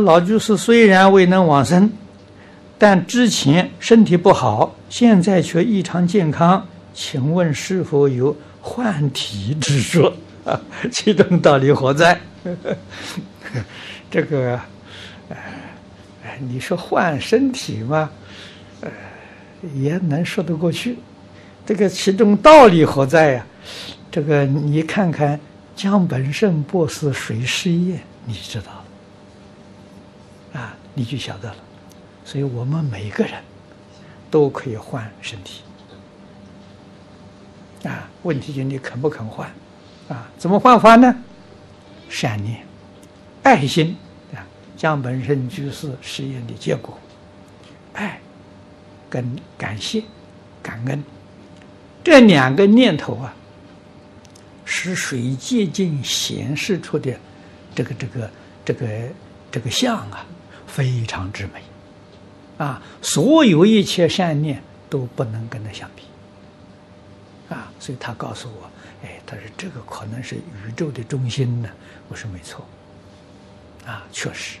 老居士虽然未能往生，但之前身体不好，现在却异常健康。请问是否有换体之说？啊，其中道理何在？这个，呃，你说换身体嘛，呃，也能说得过去。这个其中道理何在呀？这个你看看江本胜博士水湿宴，你知道，你就晓得了。所以我们每个人都可以换身体，啊，问题就你肯不肯换，啊，怎么换法呢？善念、爱心，啊，将本身居士实验的结果，爱跟感谢、感恩。这两个念头啊，使水接近显示出的这个这个这个这个相啊，非常之美啊！所有一切善念都不能跟它相比啊！所以他告诉我，哎，他说这个可能是宇宙的中心呢。我说没错啊，确实，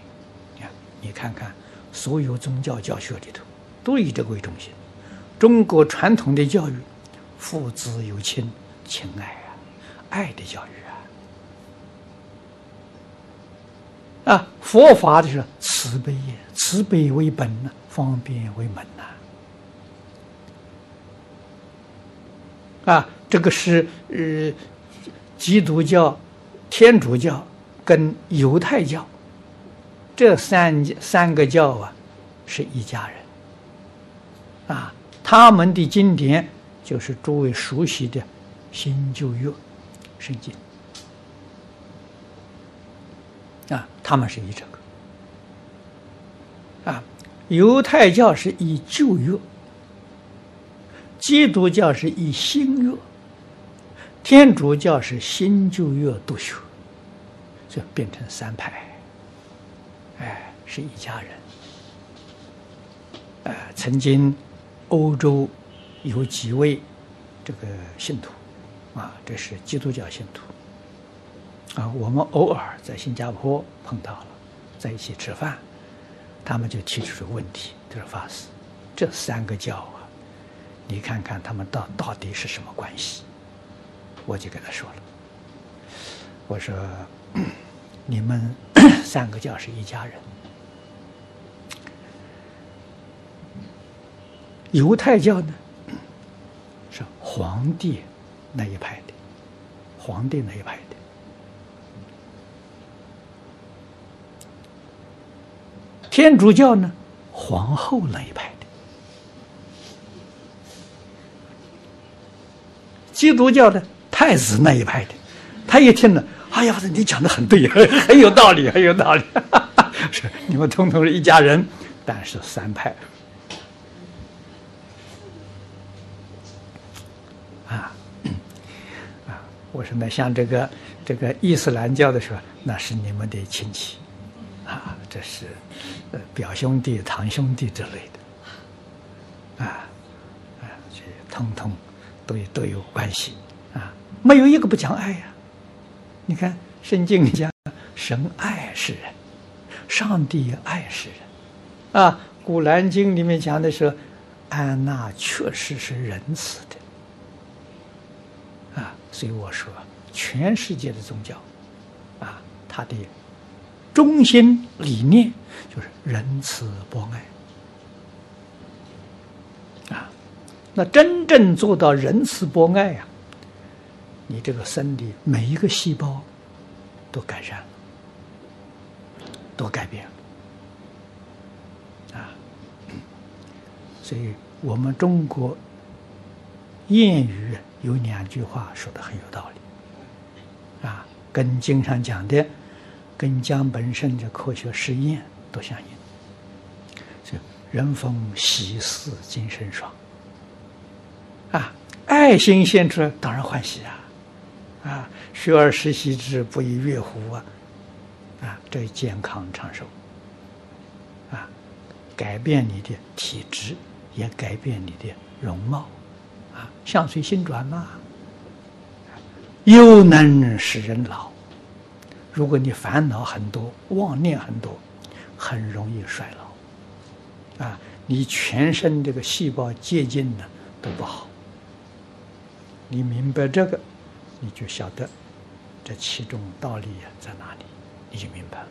你看，你看看，所有宗教教学里头都以这个为中心。中国传统的教育。父子有亲，情爱啊，爱的教育啊，啊，佛法就是慈悲，慈悲为本呐，方便为门呐，啊，这个是呃，基督教、天主教跟犹太教这三三个教啊，是一家人，啊，他们的经典。就是诸位熟悉的新旧约圣经啊，他们是依这个啊，犹太教是以旧约，基督教是以新约，天主教是新旧约都修，就变成三派，哎，是一家人。呃，曾经欧洲。有几位这个信徒啊，这是基督教信徒啊。我们偶尔在新加坡碰到了，在一起吃饭，他们就提出了问题，就是法师，这三个教啊，你看看他们到到底是什么关系？我就跟他说了，我说你们 三个教是一家人，犹太教呢？是皇帝那一派的，皇帝那一派的。天主教呢，皇后那一派的。基督教的太子那一派的。他一听呢，哎呀，你讲的很对，很有道理，很有道理。是你们统统是一家人，但是三派。啊啊我说那像这个这个伊斯兰教的时候，那是你们的亲戚，这是呃表兄弟、堂兄弟之类的，啊啊，这通通都都有关系啊，没有一个不讲爱呀。你看圣经讲，神爱世人，上帝爱世人，啊，古兰经里面讲的是，安娜确实是仁慈的。啊所以我说，全世界的宗教，啊，它的中心理念就是仁慈博爱，啊，那真正做到仁慈博爱呀，你这个身体每一个细胞都改善了，都改变了，啊，所以我们中国谚语。有两句话说的很有道理，啊，跟经常讲的，跟江本胜的科学实验都相应。就人逢喜事精神爽，啊，爱心献出当然欢喜啊，啊，学而时习之，不亦乐乎啊，啊，这健康长寿，啊，改变你的体质，也改变你的容貌。啊相随心转嘛，又能使人老。如果你烦恼很多，妄念很多，很容易衰老。啊，你全身这个细胞接近呢都不好。你明白这个，你就晓得这其中道理呀在哪里，你就明白了。